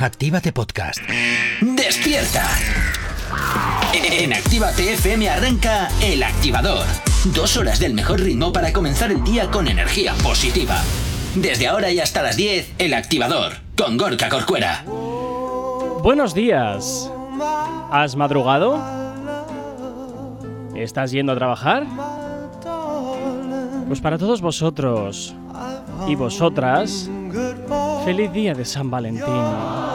Actívate Podcast. ¡Despierta! En Actívate FM arranca El Activador. Dos horas del mejor ritmo para comenzar el día con energía positiva. Desde ahora y hasta las 10, El Activador, con Gorka Corcuera. Buenos días. ¿Has madrugado? ¿Estás yendo a trabajar? Pues para todos vosotros y vosotras, feliz día de San Valentín.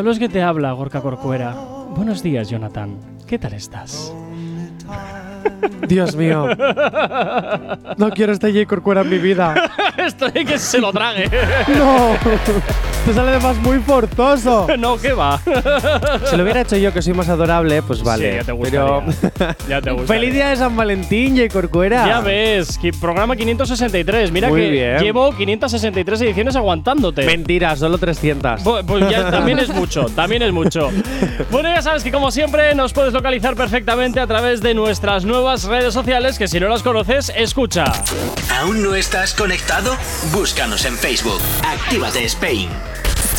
Saludos que te habla, Gorka Corcuera. Buenos días, Jonathan. ¿Qué tal estás? Dios mío. No quiero este J. Corcuera en mi vida. Esto de que se lo trague. No. Te sale además muy forzoso. no, ¿qué va? Si lo hubiera hecho yo, que soy más adorable, pues vale. Sí, ya te Pero. gustaría. Ya te gustaría. ¡Feliz día de San Valentín, J. Corcuera! Ya ves, que programa 563. Mira Muy que bien. llevo 563 ediciones aguantándote. Mentira, solo 300. Bu- Pues ya también es mucho, también es mucho. Bueno, ya sabes que como siempre nos puedes localizar perfectamente a través de nuestras nuevas redes sociales, que si no las conoces, escucha. ¿Aún no estás conectado? Búscanos en Facebook. Actívate Spain.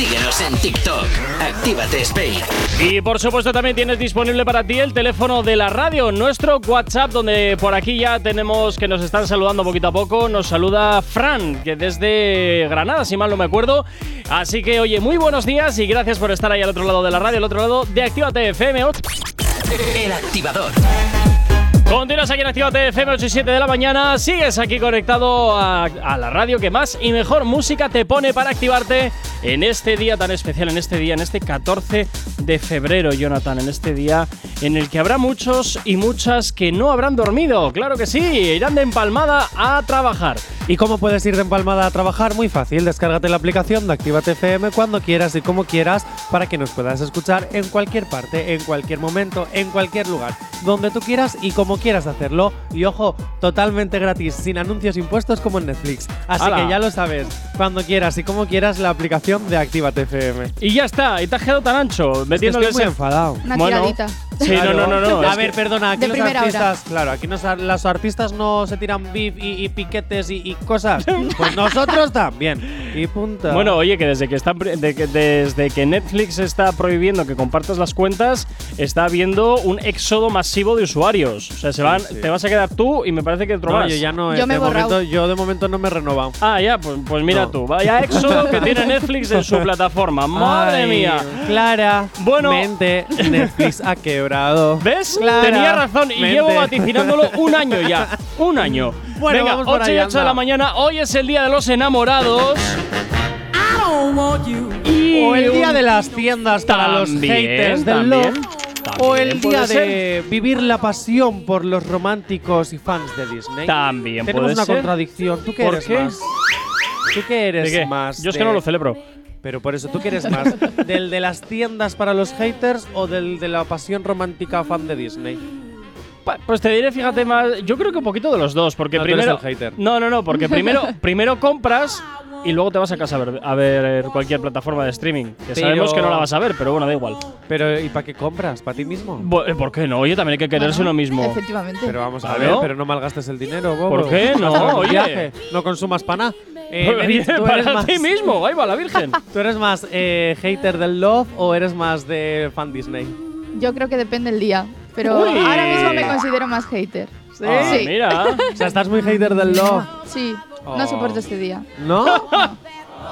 Síguenos en TikTok. Actívate Spain. Y por supuesto también tienes disponible para ti el teléfono de la radio, nuestro WhatsApp, donde por aquí ya tenemos que nos están saludando poquito a poco. Nos saluda Fran, que desde Granada, si mal no me acuerdo. Así que oye, muy buenos días y gracias por estar ahí al otro lado de la radio, al otro lado de Actívate FM. El activador. Continúas aquí en Actívate FM 8 y 7 de la mañana. Sigues aquí conectado a, a la radio que más y mejor música te pone para activarte en este día tan especial, en este día, en este 14 de febrero, Jonathan. En este día en el que habrá muchos y muchas que no habrán dormido. Claro que sí, irán de empalmada a trabajar. ¿Y cómo puedes ir de empalmada a trabajar? Muy fácil, descárgate la aplicación de Actívate FM cuando quieras y como quieras para que nos puedas escuchar en cualquier parte, en cualquier momento, en cualquier lugar, donde tú quieras y como quieras hacerlo. Y ojo, totalmente gratis, sin anuncios impuestos como en Netflix. Así ¡Hala! que ya lo sabes, cuando quieras y como quieras la aplicación de Actívate FM. Y ya está, y te has quedado tan ancho, Es que metiéndole estoy muy enfadado. Una Bueno, tiradita. Sí, no, no, no, no. A ver, perdona, aquí De los hora. artistas, claro, aquí nos- los artistas no se tiran beef y, y piquetes y, y cosas. Pues nosotros también. Y punto. Bueno, oye, que desde que, están, de que- desde que Netflix está prohibiendo que compartas las cuentas, está habiendo un éxodo masivo de usuarios. O sea, se van, Sí. te vas a quedar tú y me parece que otro no, más. yo ya no. Yo me de momento, yo de momento no me he renovado. Ah, ya, pues, pues mira No. tú. Vaya éxodo que tiene Netflix en su plataforma. ¡Madre Ay, mía! Clara. Bueno. mente, Netflix ha quebrado. ¿Ves? Clara, Tenía razón y mente. llevo vaticinándolo un año ya. Un año. Bueno, Venga, vamos por 8 y ahí, 8 de la mañana. Hoy es el día de los enamorados. Y O el día de las tiendas para los haters del love. O el día de vivir la pasión por los románticos y fans de Disney. También Tenemos puede una ser. contradicción. ¿Tú qué ¿Por eres qué? más? ¿Tú qué eres ¿De qué? más? Yo es de- que no lo celebro. Pero por eso, ¿tú qué eres más? ¿Del de las tiendas para los haters o del de la pasión romántica fan de Disney? Pa- Pues te diré, fíjate más. Yo creo que un poquito de los dos, porque No, tú eres primero. el hater. No, no, no, porque primero, primero compras y luego te vas a casa a ver, a ver cualquier plataforma de streaming. Que Pero- sabemos que no la vas a ver, pero bueno, da igual. Pero ¿y para qué compras? ¿Para ti mismo? Eh, ¿Por qué no? Oye, también hay que quererse Bueno, uno mismo. Efectivamente. Pero vamos a Claro. ver, pero no malgastes el dinero, bobo. ¿Por qué no? Oye. viaje. No consumas pana. Eh, Oye, ¿tú, eres para más, ti mismo, ahí va la Virgen. ¿Tú eres más eh, hater del Love o eres más de fan Disney? Yo creo que depende el día. Pero Uy. ahora mismo me considero más hater. ¿Sí? Ah, Sí. mira. O sea, estás muy hater del Love. Sí, Oh. no soporto este día. ¿No?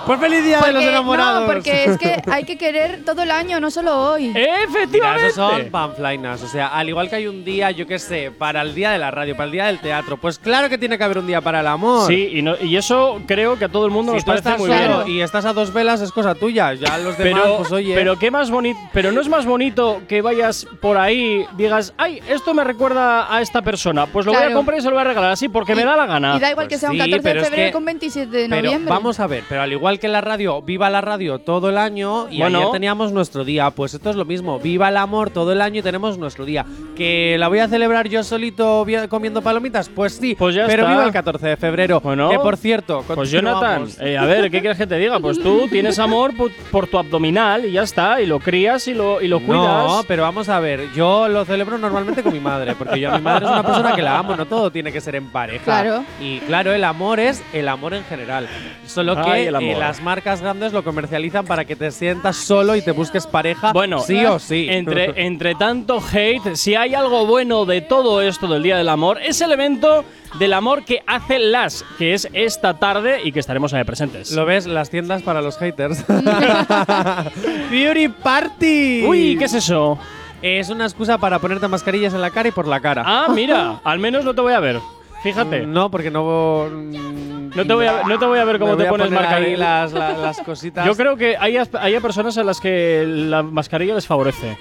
Pues feliz día de los enamorados. no, porque es que hay que querer todo el año, no solo hoy. Mira, Efectivamente. esos son panflainas. O sea, al igual que hay un día, yo qué sé, para el día de la radio, para el día del teatro, pues claro que tiene que haber un día para el amor. Sí, y, no- y eso creo que a todo el mundo Si nos parece muy bien. y estás a dos velas, es cosa tuya. Ya los demás, Pero, pues oye. pero qué más bonito, pero no es más bonito que vayas por ahí, digas, ay, esto me recuerda a esta persona, pues lo voy a comprar y se lo voy a regalar así porque me da la gana. Y da igual Pues que sea un sí, 14 pero de es febrero que- con 27 de Pero noviembre. vamos a ver, pero al igual igual que la radio, viva la radio todo el año y Bueno. ayer teníamos nuestro día. Pues esto es lo mismo, viva el amor todo el año y tenemos nuestro día. ¿Que la voy a celebrar yo solito comiendo palomitas? Pues sí, Pues ya pero está. viva el 14 de febrero. Bueno. que por cierto, Pues Jonathan, eh, a ver, ¿qué quieres que te diga? Pues tú tienes amor por, por tu abdominal y ya está, y lo crías y lo, y lo cuidas. No, pero vamos a ver, yo lo celebro normalmente con mi madre, porque yo a mi madre es una persona que la amo, no todo tiene que ser en pareja. Claro. Y claro, el amor es el amor en general. Solo que Ay, el amor. Las marcas grandes lo comercializan para que te sientas solo y te busques pareja Bueno, sí o sí. Entre, entre tanto hate, si hay algo bueno de todo esto del Día del Amor, es el evento del amor que hace LAS, que es esta tarde y que estaremos ahí presentes. Lo ves, las tiendas para los haters. Beauty Party. Uy, ¿qué es eso? Es una excusa para ponerte mascarillas en la cara y por la cara. Ah, mira, al menos no te voy a ver. Fíjate. No, porque no. mm, No te voy a, no te voy a ver cómo te poner ahí marcarilla. las, la- las cositas. Yo creo que hay, hay personas a las que la mascarilla les favorece.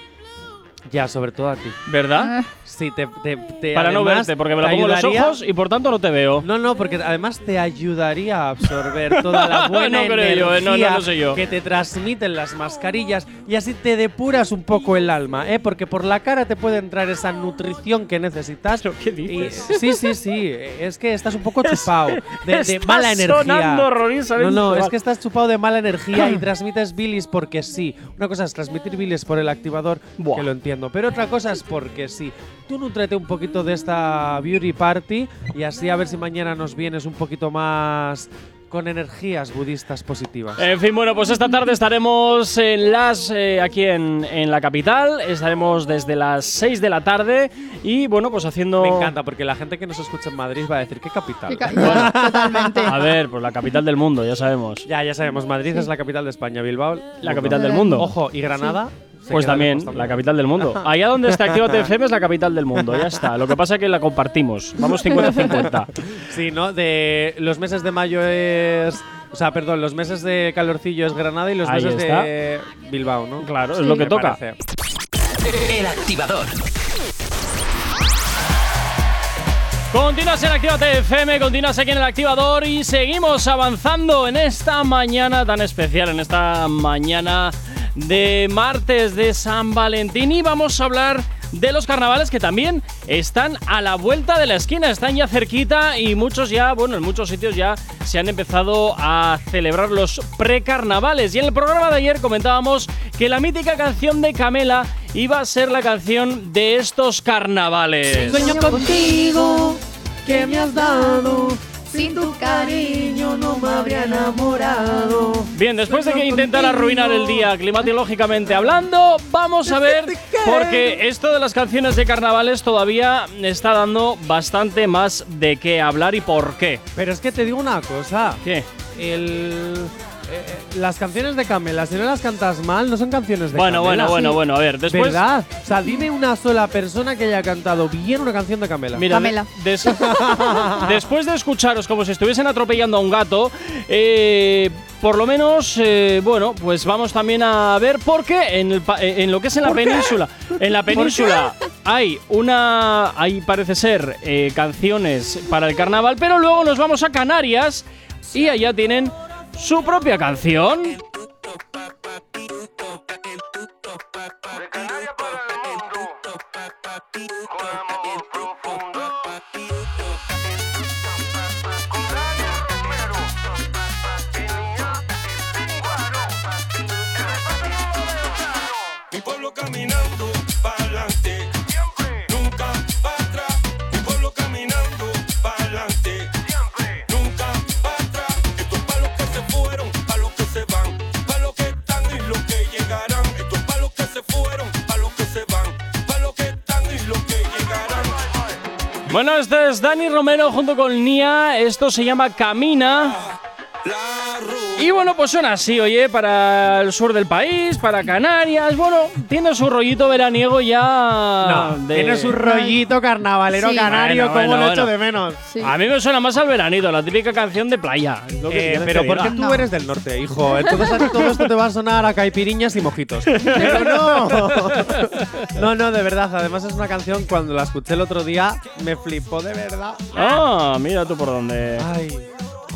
Ya, sobre todo a ti. ¿Verdad? Sí, te, te- te- Para no además, verte, porque me la te pongo en los ayudaría- ojos y por tanto no te veo. No, no, porque además te ayudaría a absorber toda la buena No creo yo, eh, no, no, energía no sé yo. que te transmiten las mascarillas y así te depuras un poco el alma, ¿eh? Porque por la cara te puede entrar esa nutrición que necesitas. ¿Pero qué dices? Y- sí, sí, sí. Es que estás un poco chupado de, de Está mala energía. sonando no, no, es que estás chupado de mala energía y transmites bilis porque sí. Una cosa es transmitir bilis por el activador, Buah. que lo entiendo, pero otra cosa es porque sí. Tú nutrete un poquito de esta beauty party y así a ver si mañana nos vienes un poquito más con energías budistas positivas. En fin, bueno, pues esta tarde estaremos en las eh, aquí en, en la capital. Estaremos desde las 6 de la tarde y bueno, pues haciendo. Me encanta porque la gente que nos escucha en Madrid va a decir qué capital. qué ca- ya, totalmente. A ver, pues la capital del mundo, ya sabemos. Ya, ya sabemos, Madrid es la capital de España, Bilbao. La capital del mundo. Ojo, y Granada. se Pues también, la capital del mundo. Allá donde está Actívate FM es la capital del mundo, ya está. Lo que pasa es que la compartimos. Vamos 50-50. Sí, ¿no? De los meses de mayo es. O sea, perdón, los meses de calorcillo es Granada y los Ahí meses está. de Bilbao, ¿no? Claro, es lo que toca. parece. El activador. Continúas en Actívate FM, continúas aquí en el activador y seguimos avanzando en esta mañana tan especial, en esta mañana de martes de San Valentín y vamos a hablar de los carnavales que también están a la vuelta de la esquina, están ya cerquita y muchos ya, bueno, en muchos sitios ya se han empezado a celebrar los precarnavales. Y en el programa de ayer comentábamos que la mítica canción de Camela iba a ser la canción de estos carnavales. Sueño contigo, que me has dado. Sin tu cariño no me habría enamorado. Bien, después de que intentara arruinar el día climatológicamente hablando, vamos a ver, porque esto de las canciones de carnavales todavía está dando bastante más de qué hablar y por qué. Pero es que te digo una cosa. ¿Qué? El, eh, las canciones de Camela, si no las cantas mal, no son canciones de Bueno, Camela. bueno, bueno, bueno, a ver, después... ¿Verdad? O sea, dime una sola persona que haya cantado bien una canción de Camela. Mira, Camela. de- des- después de escucharos como si estuviesen atropellando a un gato, eh, por lo menos, eh, bueno, pues vamos también a ver por qué en, el pa- eh, en lo que es en la península. En la península hay una, hay parece ser eh, canciones para el carnaval, pero luego nos vamos a Canarias y allá tienen su propia canción. Bueno, este es Dani Romero junto con Nia. Esto se llama Camina. Y bueno, pues suena así, oye, para el sur del país, para Canarias. Bueno, tiene su rollito veraniego ya. No, de- tienes un rollito carnavalero Sí. canario, Bueno, como bueno, lo echo bueno. de menos. Sí. A mí me suena más al veranito, la típica canción de playa. es lo que Eh, pero que ¿por qué diga. tú No. eres del norte, hijo? Entonces a ti todo esto te va a sonar a caipiriñas y mojitos. Pero no. No, no, de verdad. Además es una canción, cuando la escuché el otro día, me flipó de verdad. Ah, mira tú por dónde. Ay.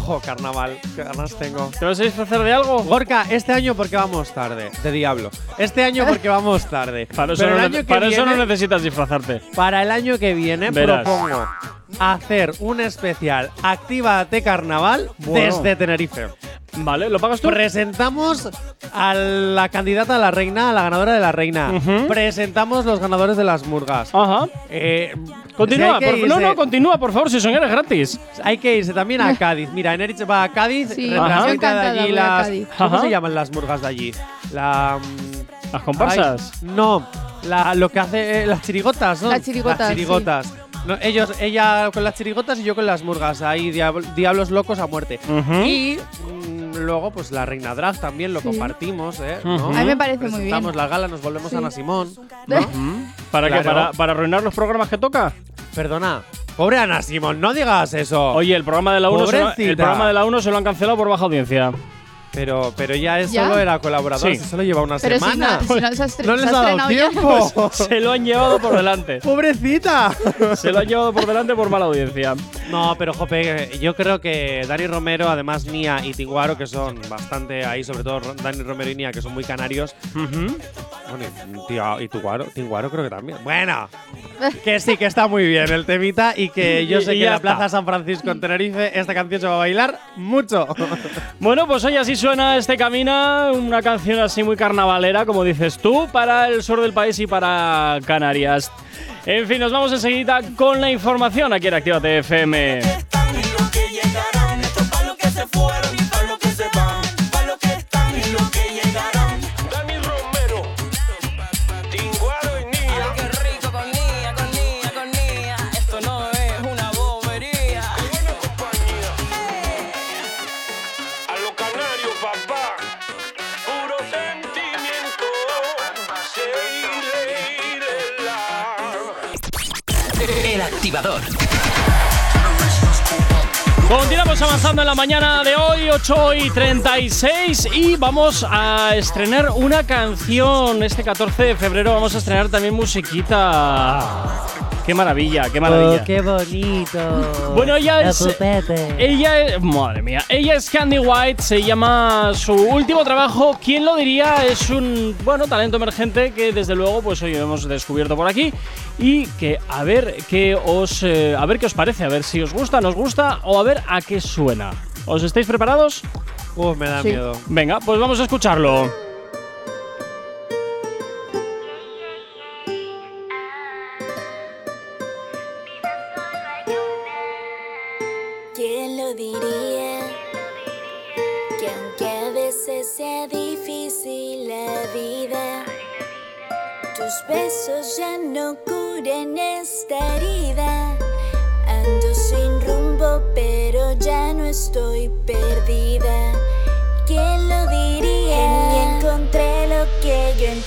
Jo, carnaval, qué ganas tengo. ¿Te vas a disfrazar de algo? Gorka, este año porque vamos tarde, de diablo. Este año porque vamos tarde. Para eso, Pero no, el nece- año que para eso no necesitas disfrazarte. Para el año que viene Verás. propongo hacer un especial Actívate Carnaval Bueno. desde Tenerife. Vale, ¿lo pagas tú? Presentamos a la candidata a la reina, a la ganadora de la reina. Ujú. Presentamos los ganadores de las murgas. Ajá. Eh, Continúa, si por- no, irse- no, continúa, por favor, si son eres gratis. Hay que irse también a Cádiz. Mira, Enerich va a Cádiz, Sí, representa de allí las. Cádiz. ¿Cómo Ajá. se llaman las murgas de allí? La. mm, Las comparsas. ay, no, la- lo que hace eh, las chirigotas, ¿no? Las chirigotas, Las sí. chirigotas. No, ellos, ella con las chirigotas y yo con las murgas. Ahí, diab- diablos locos a muerte. Ujú. Y mm, luego, pues la reina drag también lo Sí. compartimos, ¿eh? ¿no? A mí me parece muy bien. La gala, nos volvemos Sí. a Ana Simón. Ujú. ¿Para qué? ¿Para, ¿Para arruinar los programas que toca? Perdona, pobre Ana Simón, no digas eso. Oye, el programa de la 1 se, lo- el programa de la 1 se lo han cancelado por baja audiencia. Pero, pero ya es ¿Ya? solo era colaborador, Sí. si solo lleva una Pero si semana. no, si no se ha estre- No les se ha dado tiempo. Se lo han llevado por delante. ¡Pobrecita! Se lo han llevado por delante por mala audiencia. No, pero Jope, yo creo que Dani Romero, además Nia y Tinguaro, que son bastante ahí, sobre todo Dani Romero y Nia, que son muy canarios. Ujú. Bueno, y, Tinguaro, Tinguaro creo que también. Bueno, que sí, que está muy bien el temita y que yo Y- sé y que en la. Plaza San Francisco en Tenerife esta canción se va a bailar mucho. Bueno, pues hoy así suena este Camina, una canción así muy carnavalera, como dices tú, para el sur del país y para Canarias. En fin, nos vamos enseguida con la información aquí en Actívate FM. Continuamos avanzando en la mañana de hoy, 8 y 36, y vamos a estrenar una canción. Este 14 de febrero vamos a estrenar también musiquita. ¡Qué maravilla, qué maravilla! Oh, qué bonito. Bueno, ella La es. pupete. Ella es. Madre mía. Ella es Candy White. Se llama su último trabajo. ¿Quién lo diría? Es un. Bueno, talento emergente que desde luego, pues hoy hemos descubierto por aquí. Y que a ver qué os. eh, a ver qué os parece. A ver si os gusta, nos gusta. O a ver a qué suena. ¿Os estáis preparados? Uf, me da Sí. miedo. Venga, pues vamos a escucharlo. Besos ya no curen esta herida. Ando sin rumbo, pero ya no estoy perdida. ¿Quién lo diría? En mí encontré lo que yo en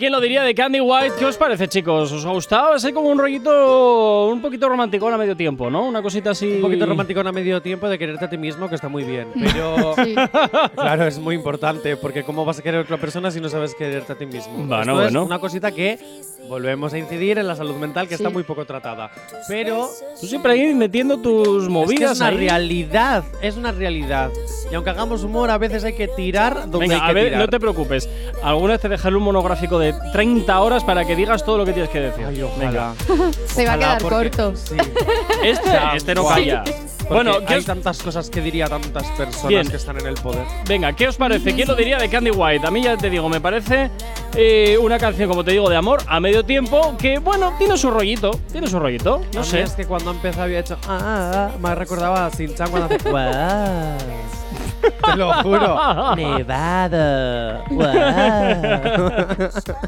¿quién lo diría? De Candy White. ¿Qué os parece, chicos? ¿Os ha gustado? Es como un rollito un poquito romántico a medio tiempo, ¿no? Una cosita así. Un poquito romántico a medio tiempo de quererte a ti mismo, que está muy bien. Pero, Sí. claro, es muy importante, porque ¿cómo vas a querer a otra persona si no sabes quererte a ti mismo? Bueno, Esto es bueno. una cosita que volvemos a incidir en la salud mental, que está Sí. muy poco tratada. Pero Tú siempre ahí metiendo tus es que movidas es una ahí. realidad, es una realidad. Y aunque hagamos humor, a veces hay que tirar donde Venga, hay a que ver, tirar. no te preocupes. Alguna vez te dejaré un monográfico de 30 horas para que digas todo lo que tienes que decir. Ay, Venga. ojalá. Se va a quedar porque- corto. Sí. Este, este no calla. Bueno, ¿qué hay os- tantas cosas que diría tantas personas Bien. que están en el poder. venga, ¿qué os parece? ¿Quién lo diría de Candy White? A mí ya te digo, me parece eh, una canción, como te digo, de amor a medio tiempo que, bueno, tiene su rollito. Tiene su rollito. No A mí sé. Es que cuando empezó había hecho. Ah, ah, ah", me recordaba a Sin-Chan cuando hace. Te lo juro. Nevada. guau.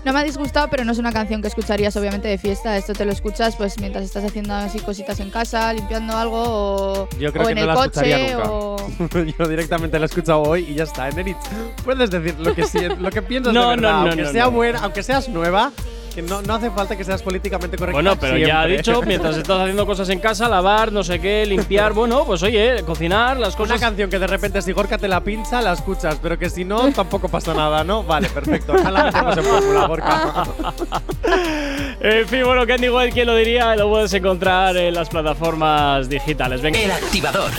No me ha disgustado, pero no es una canción que escucharías obviamente de fiesta. Esto te lo escuchas pues mientras estás haciendo así cositas en casa, limpiando algo o, Yo creo o que en no el la escucharía coche nunca. o Yo directamente la he escuchado hoy y ya está. Enerich, puedes decir lo que, sien- lo que piensas No, de verdad, no, no, aunque no, sea no. buena, aunque seas nueva, que no, no hace falta que seas políticamente correcta. Bueno, pero ya ha dicho, mientras estás haciendo cosas en casa, lavar, no sé qué, limpiar, bueno, pues oye, cocinar, las Una cosas. canción que de repente si Gorka te la pincha, la escuchas, pero que si no, tampoco pasa nada, ¿no? Vale, perfecto. Metemos en fórmula, Gorka. En fin, bueno, Candy White, ¿quién lo diría? Lo puedes encontrar en las plataformas digitales. Venga. El activador.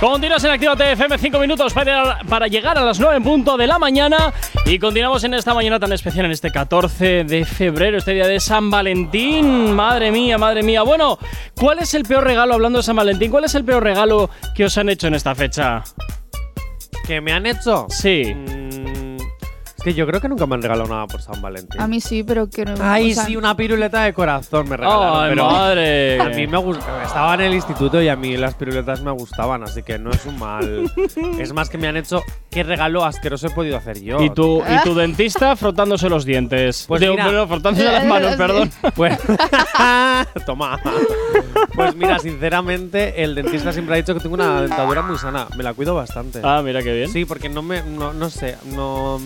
Continuas en Actívate FM 5 minutos para, para llegar a las 9 en punto de la mañana y continuamos en esta mañana tan especial, en este 14 de febrero, este día de San Valentín. Madre mía, madre mía. Bueno, ¿cuál es el peor regalo, hablando de San Valentín, cuál es el peor regalo que os han hecho en esta fecha? ¿Que me han hecho? Sí. Mm, que yo creo que nunca me han regalado nada por San Valentín. a mí sí, pero que no. Ay, o sea, sí, una piruleta de corazón me regalaron. ¡Ay, pero madre! A mí me gustaba. Estaba en el instituto y a mí las piruletas me gustaban, así que no es un mal. es más que me han hecho. ¿Qué regalo asqueroso he podido hacer yo? Y tu, y tu dentista frotándose los dientes. Pues Digo, mira. bueno, frotándose las manos, perdón. Pues, toma. Pues mira, sinceramente, el dentista siempre ha dicho que tengo una dentadura muy sana. Me la cuido bastante. Ah, mira qué bien. Sí, porque no me. No, no sé, no.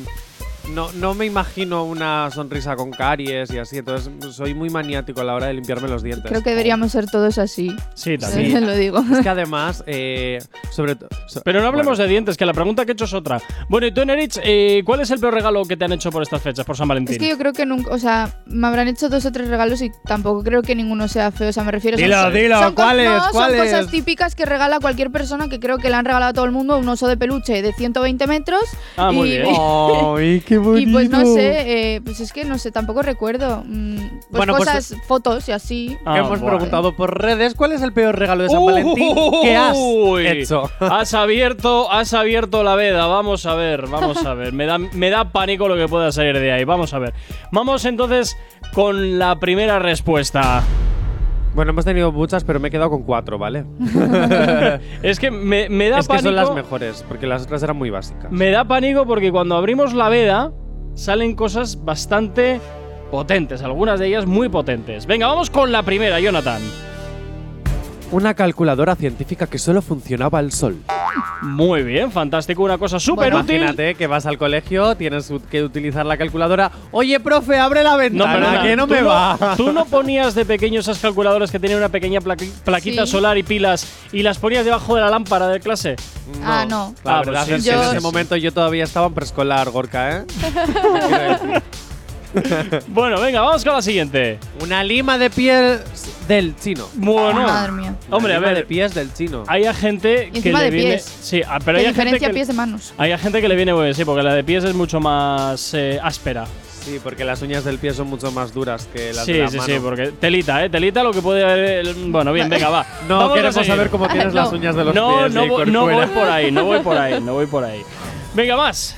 No, no me imagino una sonrisa con caries y así, entonces soy muy maniático a la hora de limpiarme los dientes. Creo que deberíamos ser todos así. Sí, también. lo digo. Es que además, eh, sobre todo. Pero no hablemos de dientes, que la pregunta que he hecho es otra. Bueno, y tú, Nerich, eh, ¿cuál es el peor regalo que te han hecho por estas fechas, por San Valentín? Es que yo creo que nunca, o sea, me habrán hecho dos o tres regalos y tampoco creo que ninguno sea feo. O sea, me refiero son- Dilo, son, dilo, son ¿cuáles, no, cuáles? Son cosas típicas que regala cualquier persona que creo que le han regalado a todo el mundo un oso de peluche de 120 metros. Ah, muy y, bien. ¡Ay, qué bonito! Y pues no sé, eh, pues es que no sé, tampoco recuerdo. Mm, pues Bueno, pues, cosas, fotos y así. Ah, hemos bueno. preguntado por redes cuál es el peor regalo de San Valentín que has Uy, hecho. Has abierto, has abierto la veda. Vamos a ver, vamos a ver. Me da, me da pánico lo que pueda salir de ahí. Vamos a ver. Vamos entonces con la primera respuesta. Bueno, hemos tenido muchas, pero me he quedado con cuatro, ¿vale? Es que me, me da es que pánico. son las mejores, porque las otras eran muy básicas. Me da pánico porque cuando abrimos la veda salen cosas bastante potentes, algunas de ellas muy potentes. Venga, vamos con la primera, Jonathan. Una calculadora científica que solo funcionaba al sol. Muy bien, fantástico, una cosa súper útil. Imagínate que vas al colegio, tienes que utilizar la calculadora. Oye, profe, abre la ventana, perdona, que no me va. ¿Tú no ponías de pequeño esas calculadoras que tenían una pequeña plaqui- plaquita Sí. solar y pilas y las ponías debajo de la lámpara de clase? Ah, no. La Ah, verdad pues es que en sí. ese momento yo todavía estaba en preescolar, Gorka, ¿eh? Bueno, venga, vamos con la siguiente. Una lima de piel del chino. Bueno, Madre mía. hombre, a Una lima de ver, pies del chino. hay a gente Y que encima le de viene. pies. Sí, ah, pero ¿Qué hay a gente diferencia que pies de manos? hay a gente que le viene muy bien, sí, porque la de pies es mucho más eh, áspera. Sí, porque las uñas del pie son mucho más duras que las Sí, de la sí, mano. sí, porque telita, ¿eh? Telita lo que puede haber. el- Bueno, bien, venga, va. No Vamos a queremos seguir. saber cómo tienes las No. uñas de los No, pies. no, eh, voy- no Corcuera. voy por ahí, no voy por ahí, no voy por ahí. Venga, más.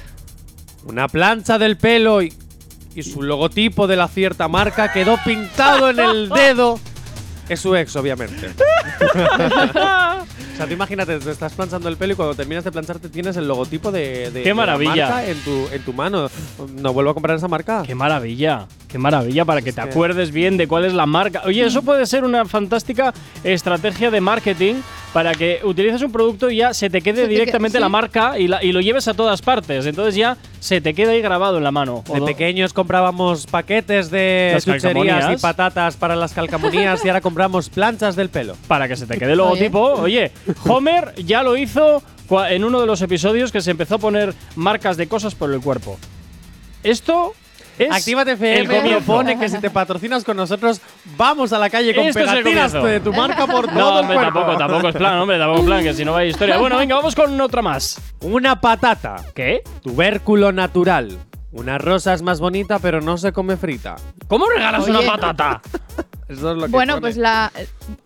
Una plancha del pelo y, y su logotipo de la cierta marca quedó pintado en el dedo. Es su ex, obviamente. o sea, tú imagínate, te estás planchando el pelo y cuando terminas de plancharte tienes el logotipo de, de- ¡Qué de la maravilla! marca en tu, en tu mano. No vuelvo a comprar esa marca. Qué maravilla, qué maravilla para que te que- acuerdes bien de cuál es la marca. Oye, eso puede ser una fantástica estrategia de marketing para que utilices un producto y ya se te quede Se te directamente la marca y, la- y lo lleves a todas partes. Entonces ya se te queda ahí grabado en la mano. De do- pequeños comprábamos paquetes de chucherías y patatas para las calcamonías y ahora compramos planchas del pelo. para que se te quede el logotipo. Oye, Homer ya lo hizo en uno de los episodios que se empezó a poner marcas de cosas por el cuerpo. Esto es Actívate el FM comienzo. propone que si te patrocinas con nosotros, vamos a la calle con es el pegatinas de tu marca por No, todo el hombre, cuerpo. tampoco, tampoco es plan, hombre, tampoco es plan, que si no vaya historia. Bueno, venga, vamos con otra más. Una patata. ¿Qué? Tubérculo natural. Una rosa es más bonita, pero no se come frita. ¿Cómo regalas una Oye. patata? Eso es lo que Bueno, pone. pues la,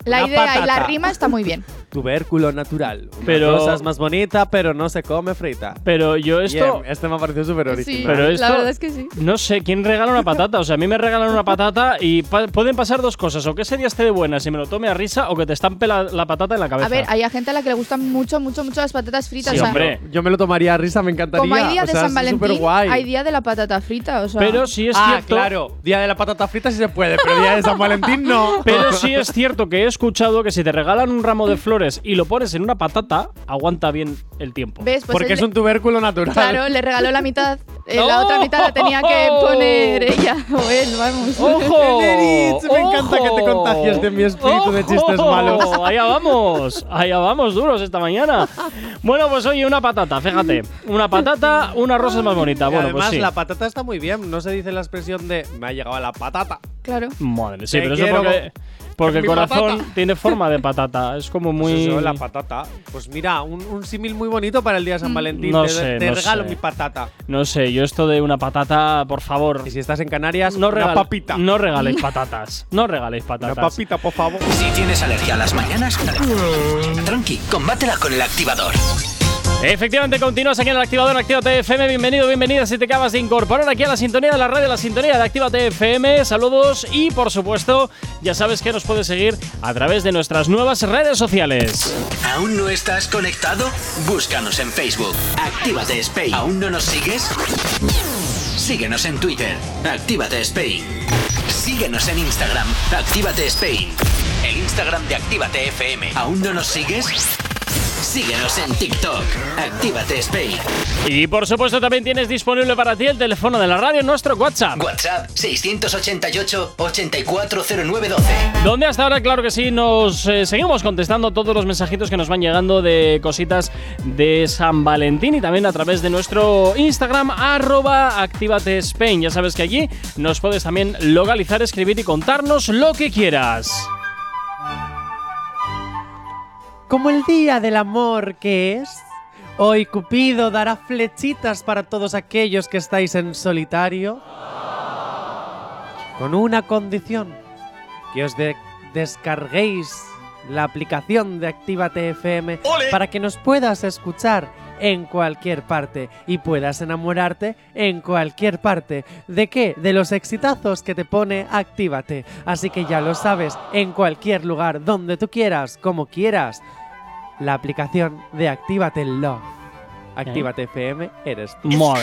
la Una idea y la patata. rima está muy bien. Tubérculo natural. Una Pero- rosa es más bonita, pero no se come frita. Pero yo esto. Este me ha parecido súper Sí, original. Pero esto- la verdad es que sí. No sé, ¿quién regala una patata? O sea, a mí me regalan una patata y pa- pueden pasar dos cosas. O que ese día esté de buena si me lo tome a risa o que te estampe la, la patata en la cabeza. A ver, hay a gente a la que le gustan mucho, mucho, mucho las patatas fritas. Sí, o sea, hombre. Yo me lo tomaría a risa, me encantaría. Como hay día O de San Valentín, superguay. hay día de la patata frita. O sea, Pero sí es ah, cierto. claro. Día de la patata frita sí se puede, pero día de San Valentín no. Pero sí es cierto que he escuchado que si te regalan un ramo de flores y lo pones en una patata, aguanta bien el tiempo. ¿ves? Pues Porque él es un tubérculo natural. Claro, le regaló la mitad. eh. La otra mitad la tenía que poner ella o él, vamos. ¡Ojo! Me encanta que te ¡Ojo! contagies de mi espíritu de chistes ¡Ojo! malos. Allá vamos, allá vamos duros esta mañana. Bueno, pues oye, una patata, fíjate. Una patata, una rosa es más bonita. Y Bueno, además, pues sí. la patata está muy bien. No se dice la expresión de me ha llegado la patata. Claro. Madre, sí, Te pero eso quiero porque, porque el corazón patata. tiene forma de patata. Es como muy. Pues eso, la patata. Pues mira, un, un símil muy bonito para el día de San Valentín. Mm. No te sé, te no regalo sé. mi patata. No sé, yo esto de una patata, por favor. Y si estás en Canarias, No, una papita. no regaléis patatas. No regaléis Una patatas. papita, por favor. Si tienes alergia a las mañanas, tranqui, combátela con el activador. Efectivamente, continúas aquí en el activador Actívate FM. Bienvenido, bienvenida si te acabas de incorporar aquí a la sintonía de la radio, la sintonía de Actívate FM. Saludos y, por supuesto, ya sabes que nos puedes seguir a través de nuestras nuevas redes sociales. ¿Aún no estás conectado? Búscanos en Facebook. Actívate Spain. ¿Aún no nos sigues? Síguenos en Twitter. Actívate Spain. Síguenos en Instagram. Actívate Spain. El Instagram de Actívate FM. ¿Aún no nos sigues? Síguenos en TikTok. Actívate Spain. Y, por supuesto, también tienes disponible para ti el teléfono de la radio, nuestro WhatsApp. WhatsApp 688-840912. Donde hasta ahora, claro que sí, nos eh, seguimos contestando todos los mensajitos que nos van llegando de cositas de San Valentín y también a través de nuestro Instagram, arroba Actívate Spain. Ya sabes que allí nos puedes también localizar, escribir y contarnos lo que quieras. Como el día del amor que es, hoy Cupido dará flechitas para todos aquellos que estáis en solitario. Con una condición, que os de- descarguéis la aplicación de Actívate FM para que nos puedas escuchar en cualquier parte y puedas enamorarte en cualquier parte. ¿De qué? De los exitazos que te pone Actívate. Así que ya lo sabes, en cualquier lugar, donde tú quieras, como quieras. La aplicación de Actívate Love. Actívate FM, eres tú. Mía.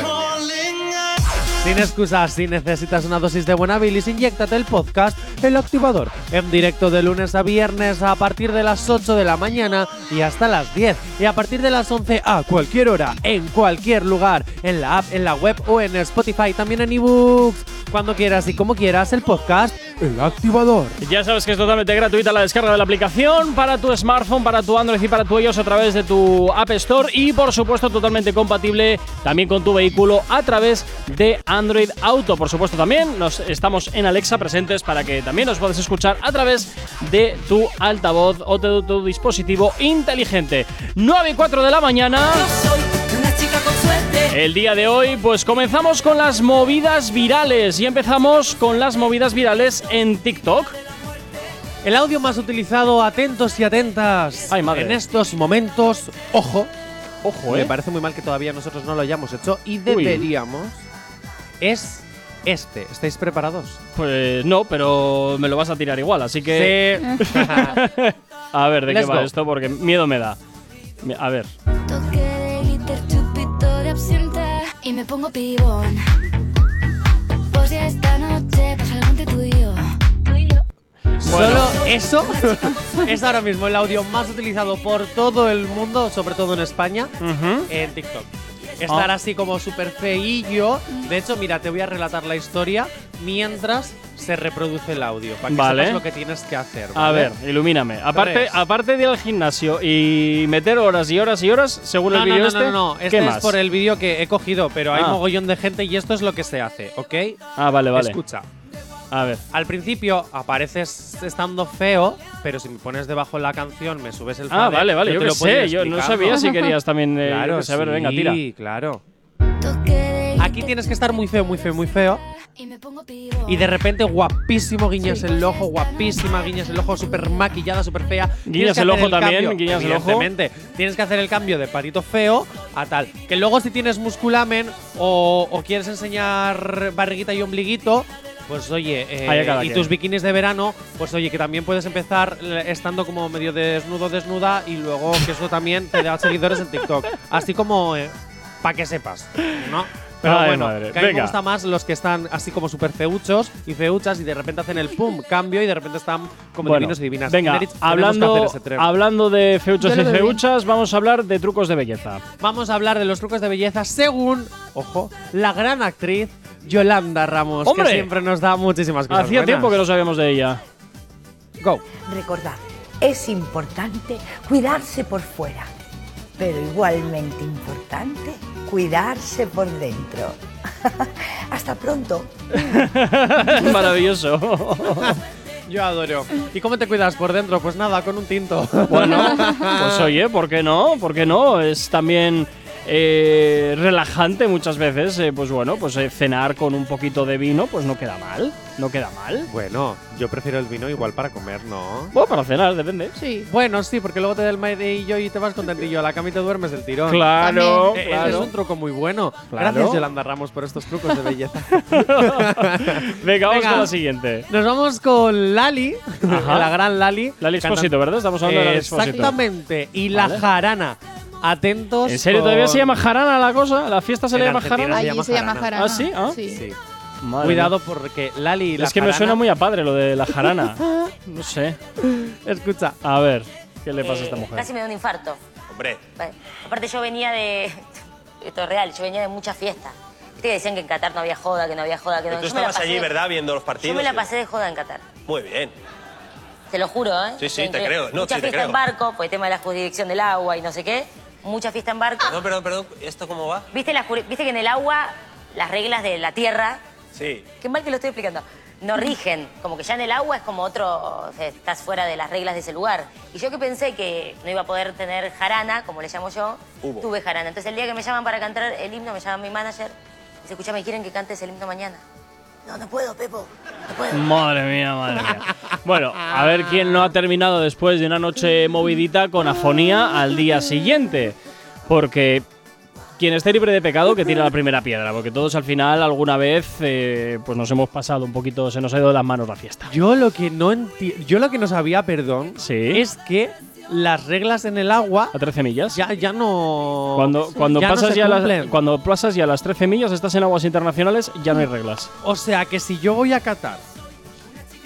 Sin excusas, si necesitas una dosis de buena bilis, inyectate el podcast El Activador, en directo de lunes a viernes a partir de las 8 de la mañana y hasta las 10. Y a partir de las 11 a cualquier hora, en cualquier lugar, en la app, en la web o en Spotify, también en ebooks. Cuando quieras y como quieras, el podcast El Activador. Ya sabes que es totalmente gratuita la descarga de la aplicación para tu smartphone, para tu Android y para tu iOS a través de tu App Store y por supuesto totalmente compatible también con tu vehículo a través de Android Auto. Por supuesto también nos estamos en Alexa presentes para que también nos puedas escuchar a través de tu altavoz o de tu dispositivo inteligente. 9 y 4 de la mañana. El día de hoy, pues comenzamos con las movidas virales y empezamos con las movidas virales en TikTok. El audio más utilizado, atentos y atentas. Ay, madre. En estos momentos, ojo, Ojo, me eh. parece muy mal que todavía nosotros no lo hayamos hecho y deberíamos. Es este. ¿Estáis preparados? Pues no, pero me lo vas a tirar igual, así que. Sí. A ver, ¿de Let's qué va go. esto? Porque miedo me da. A ver. Toque de glitter, chupito de absenta y me pongo pibón. Por si esta noche pasa algo entre tú y yo. Tú y yo. Solo eso es ahora mismo el audio más utilizado por todo el mundo, sobre todo en España, en TikTok. Estar Ah. así como súper feillo. De hecho, mira, te voy a relatar la historia mientras se reproduce el audio. Para que Vale. sepas lo que tienes que hacer. A ¿vale? ver, ilumíname. Aparte, Tres. aparte de ir al gimnasio y meter horas y horas y horas, según No, el no, vídeo no, este. no, no, no. ¿qué Este es más? por el vídeo que he cogido, pero hay Ah. mogollón de gente y esto es lo que se hace, ¿ok? Ah, vale, vale. Escucha. A ver. Al principio apareces estando feo, pero si me pones debajo la canción, me subes el Ah, vale, vale, te yo lo qué puedo ir sé. Yo no explicando. sabía si querías también. eh, Claro, a ver, venga, tira. Sí, claro. Aquí tienes que estar muy feo, muy feo, muy feo. Y de repente guapísimo, guiñas el ojo, guapísima, guiñas el ojo, súper maquillada, súper fea. Guiñas Tienes que el hacer ojo también, cambio, guiñas el ojo. evidentemente. Tienes que hacer el cambio de patito feo a tal. Que luego si tienes musculamen o, o quieres enseñar barriguita y ombliguito, pues oye, eh, y tus bikinis de verano, pues oye, que también puedes empezar eh, estando como medio desnudo, desnuda y luego que eso también te da seguidores en TikTok. Así como, para que sepas, ¿no? Pero Ay, bueno, madre. que a mí me Venga. gusta más los que están así como súper feuchos y feuchas y de repente hacen el pum, cambio y de repente están como Bueno, divinos y divinas. venga, Meritz, tenemos que hablando, hacer ese tren. hablando de feuchos Yo y lo feuchas, vamos a hablar de trucos de belleza. Vamos a hablar de los trucos de belleza según, ojo, la gran actriz Yolanda Ramos, ¡Hombre! que siempre nos da muchísimas cosas Hacía buenas. tiempo que no sabíamos de ella. Go. Recordad, es importante cuidarse por fuera, pero igualmente importante cuidarse por dentro. Hasta pronto. Maravilloso. Yo adoro. ¿Y cómo te cuidas por dentro? Pues nada, con un tinto. Bueno, pues oye, ¿por qué no? ¿Por qué no? Es también eh, relajante muchas veces. eh, pues bueno, pues eh, cenar con un poquito de vino, pues no queda mal. No queda mal. Bueno, yo prefiero el vino igual para comer, ¿no? Bueno, para cenar, depende. Sí. Bueno, sí, porque luego te da el maidillo y te vas contentillo a la cama y te duermes del tirón. Claro, ese claro. es un truco muy bueno. Claro. Gracias, Yolanda Ramos, por estos trucos de belleza. Venga, vamos Venga. con la siguiente. Nos vamos con Lali, Ajá. la gran Lali. Lali Expósito, ¿verdad? Estamos hablando de Lali Expósito. Exactamente. Y Vale. la jarana. Atentos. ¿En serio con- todavía se llama jarana la cosa? ¿La fiesta se le llama jarana? Allí se llama jarana. ¿Ah, sí? ¿Ah? Sí. Madre Cuidado porque Lali y la Es que me jarana- suena muy a padre lo de la jarana. No sé. Escucha. A ver, ¿qué le pasa a esta Eh, mujer? Casi me da un infarto. Hombre, Vale. Aparte yo venía de... Esto es real, yo venía de muchas fiestas. Viste que decían que en Qatar no había joda, que no había joda, que no... tú yo me la estabas allí, pasé- ¿verdad? Viendo los Yo partidos. me la pasé de joda en Qatar. Muy bien. Te lo juro, ¿eh? Sí, sí, te creo. No, mucha sí, te creo. en barco, por el tema de la jurisdicción del agua y no sé qué. Mucha fiesta en barco. No, perdón, perdón. ¿Esto cómo va? ¿Viste, la juri- ¿Viste que en el agua las reglas de la tierra Sí. Qué mal que lo estoy explicando. No rigen, como que ya en el agua es como otro, o sea, estás fuera de las reglas de ese lugar. Y yo que pensé que no iba a poder tener jarana, como le llamo yo, Hubo. tuve jarana. Entonces el día que me llaman para cantar el himno, me llama mi manager y dice, escúchame, ¿quieren que cantes el himno mañana? No, no puedo, Pepo, no puedo. Madre mía, madre mía. Bueno, a ver quién no ha terminado después de una noche movidita con afonía al día siguiente. Porque quien esté libre de pecado que tire la primera piedra, porque todos al final alguna vez eh, pues nos hemos pasado un poquito, se nos ha ido de las manos la fiesta. Yo lo que no enti- yo lo que no sabía, perdón, Sí. es que las reglas en el agua A 13 millas. ya, ya no. Cuando, cuando, ya pasas ya las, cuando pasas ya las 13 millas, estás en aguas internacionales, ya no hay reglas. O sea que si yo voy a Qatar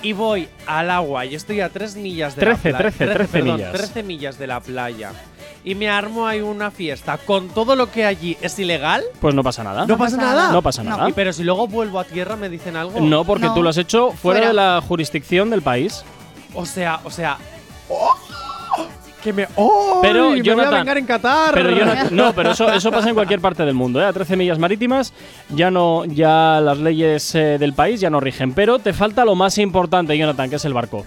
y voy al agua y estoy a 3 millas de 13, la playa. 13, 13 perdón, millas. 13 millas de la playa. Y me armo ahí una fiesta con todo lo que allí es ilegal. Pues no pasa nada. ¿No pasa nada? No pasa No. nada. Y pero si luego vuelvo a tierra me dicen algo. No, porque No. tú lo has hecho fuera, Fuera. de la jurisdicción del país. O sea, o sea. ¡Oh! Que me. ¡Oh! Pero, me voy a Jonathan, vengar en Qatar. Pero no, no, pero eso, eso pasa en cualquier parte del mundo. ¿eh? A 13 millas marítimas ya no, ya las leyes eh, del país ya no rigen. Pero te falta lo más importante, Jonathan, que es el barco.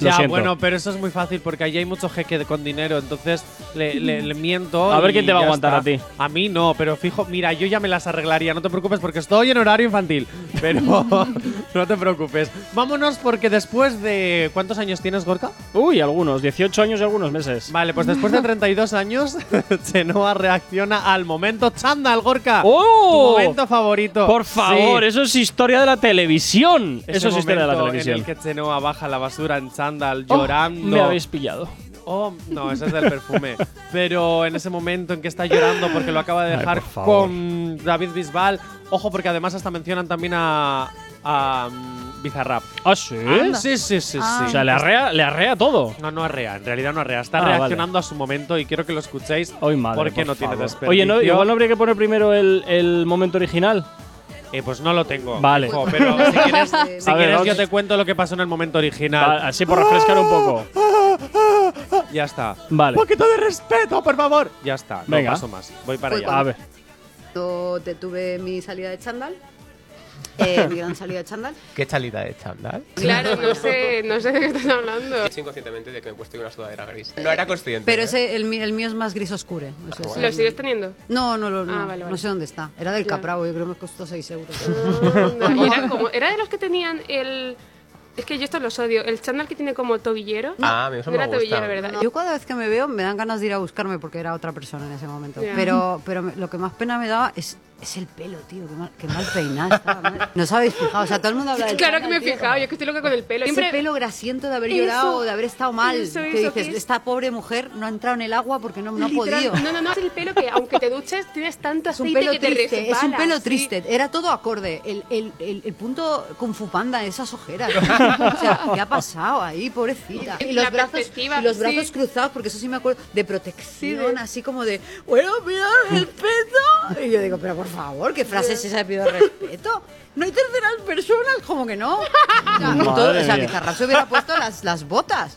Lo Ya, siento. bueno, pero eso es muy fácil porque allí hay mucho jeque con dinero, entonces le, le- le miento. A ver quién te va a aguantar está. a ti. A mí no, pero fijo, mira, yo ya me las arreglaría, no te preocupes porque estoy en horario infantil. Pero no te preocupes. Vámonos porque después de. ¿Cuántos años tienes, Gorka? Uy, algunos, 18 años y algunos meses. Vale, pues después de 32 años, Chenoa reacciona al momento chándal, Gorka. ¡Oh! Tu momento favorito. Por favor, Sí. eso es historia de la televisión. Ese eso es historia de la televisión. En el que Chenoa baja la basura en chándal, Oh, llorando. me habéis pillado. Oh, no, ese es del perfume. Pero en ese momento en que está llorando porque lo acaba de Ay, dejar favor. con David Bisbal. Ojo, porque además hasta mencionan también a, a, mm, Bizarrap. ¿Ah, sí? Sí, sí, sí, Ah. O sí. sea, le arrea, le arrea todo. No, no arrea, en realidad no arrea. Está Ah, vale. reaccionando a su momento y quiero que lo escuchéis Hoy madre, porque por no tiene favor. desperdicio. Oye, no, igual no habría que poner primero el, el momento original. Eh, pues no lo tengo. Vale. hijo, pero si quieres, si A ver, quieres vamos- yo te cuento lo que pasó en el momento original. Va, así por refrescar un poco. Ya está. Vale. Un poquito de respeto, por favor. Ya está. No Venga. paso más. Voy para Voy allá. A ver. Cuando te tuve mi salida de chándal, eh, mi gran salida de chándal, ¿Qué salida de chándal? Claro, no sé, no sé de qué estás hablando. He hecho inconscientemente de que me he puesto una sudadera gris. No era consciente. pero ¿eh? ese, el, mío es más gris oscuro. Es ¿Lo sigues teniendo? No, no, lo- no, Ah, vale, no sé dónde está. Era del Ya. Capravo, yo creo que me costó 6 euros. Era, como, era de los que tenían el. Es que yo estos los odio. El chándal que tiene como tobillero. Ah, a mí eso no me era gusta. tobillero, ¿verdad? Yo cada vez que me veo me dan ganas de ir a buscarme porque era otra persona en ese momento. Pero, pero me- lo que más pena me daba es, es el pelo, tío. Que mal, que mal peinado estaba. No os habéis fijado. O sea, todo el mundo habla del Claro que me he fijado, yo es que estoy loca con el pelo. Ese Siempre pelo grasiento de haber Eso, llorado o de haber estado mal. eso, que eso, dices, que es- esta pobre mujer no ha entrado en el agua porque no, no ha podido. No, no, no, es el pelo que aunque te duches tienes tanto Es un aceite pelo que te triste, es un pelo sí. triste. Era todo acorde. El, el, el, el punto Kung Fu Panda, esas ojeras. o sea, ¿qué ha pasado ahí, pobrecita? Y La los brazos, y los sí. brazos cruzados, porque eso sí me acuerdo, de protección, de- así como de, bueno, mira el peto. Y yo digo, pero por favor, ¿qué frase es esa de pido respeto? No hay terceras personas, como que no. O sea, Madre todo- o sea, mía. Bizarrap se hubiera puesto las, las botas.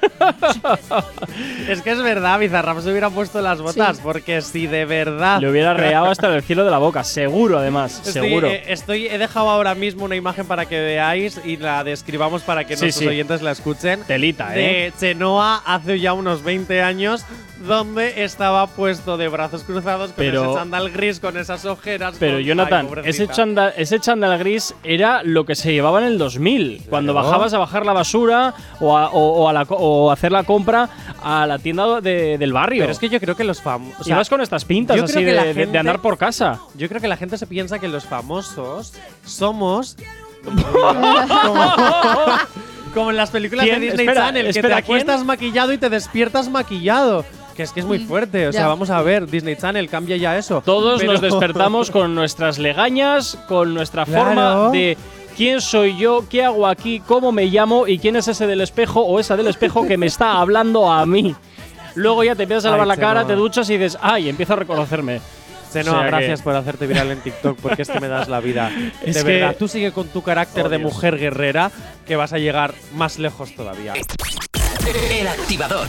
Es que es verdad, Bizarrap se hubiera puesto las botas, porque si de verdad. Le hubiera reado hasta el cielo de la boca. Seguro, además. Estoy, seguro. eh, estoy, he dejado ahora mismo una imagen para que veáis y la describamos para que Sí, nuestros sí. oyentes la escuchen. Telita, ¿eh? De Chenoa hace ya unos 20 años, donde estaba puesto de brazos cruzados con Pero- ese chándal gris, con esas ojeras. Pero con- Jonathan, Ay, ese chándal, ese chándal gris era lo que se llevaba en el 2000, cuando bajabas a bajar la basura o a, o- o a la o hacer la compra a la tienda de- del barrio. Pero es que yo creo que los famosos. Ibas con estas pintas yo así creo que de, andar por casa. Yo creo que la gente se piensa que los famosos somos. como, en las películas ¿Quién? de Disney Espera, Channel, que te espera, ¿quién? acuestas maquillado y te despiertas maquillado. Que es que es muy fuerte. O sea, Ya. vamos a ver, Disney Channel, cambia ya eso. Todos Pero- nos despertamos con nuestras legañas, con nuestra Claro. forma de quién soy yo, qué hago aquí, cómo me llamo y quién es ese del espejo o esa del espejo que me está hablando a mí. Luego ya te empiezas a Ay, lavar la cara, te duchas y dices, ay, empiezo a reconocerme. Chenoa, O sea que- gracias por hacerte viral en TikTok porque es que me das la vida. Es de que- verdad, tú sigue con tu carácter Oh, de Dios. mujer guerrera que vas a llegar más lejos todavía. El activador.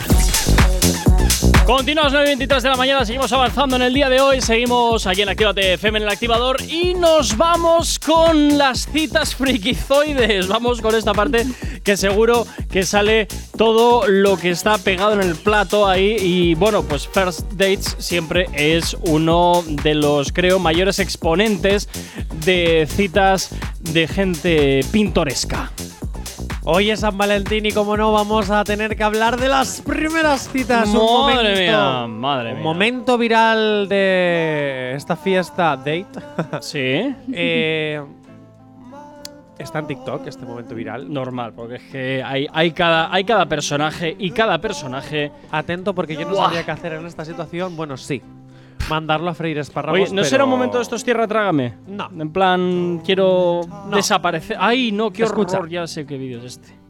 Continuamos 9.23 de la mañana, seguimos avanzando en el día de hoy, seguimos aquí en Actívate FM en el activador y nos vamos con las citas frikizoides. Vamos con esta parte que seguro que sale todo lo que está pegado en el plato ahí y bueno, pues First Dates siempre es uno de los, creo, mayores exponentes de citas de gente pintoresca. Hoy es San Valentín y como no vamos a tener que hablar de las primeras citas. un Madre momento, mía, madre un mía. momento viral de esta fiesta date. Sí. Eh, está en TikTok este momento viral. Normal, porque es que hay, hay, cada, hay cada personaje y cada personaje. Atento porque yo no Buah. sabría qué hacer en esta situación. Bueno, sí. Mandarlo a freír espárragos. Oye, ¿no será un momento de estos tierra trágame? No. En plan, quiero desaparecer. ¡Ay, no! ¡Qué Escucha. horror! Ya sé qué vídeo es este.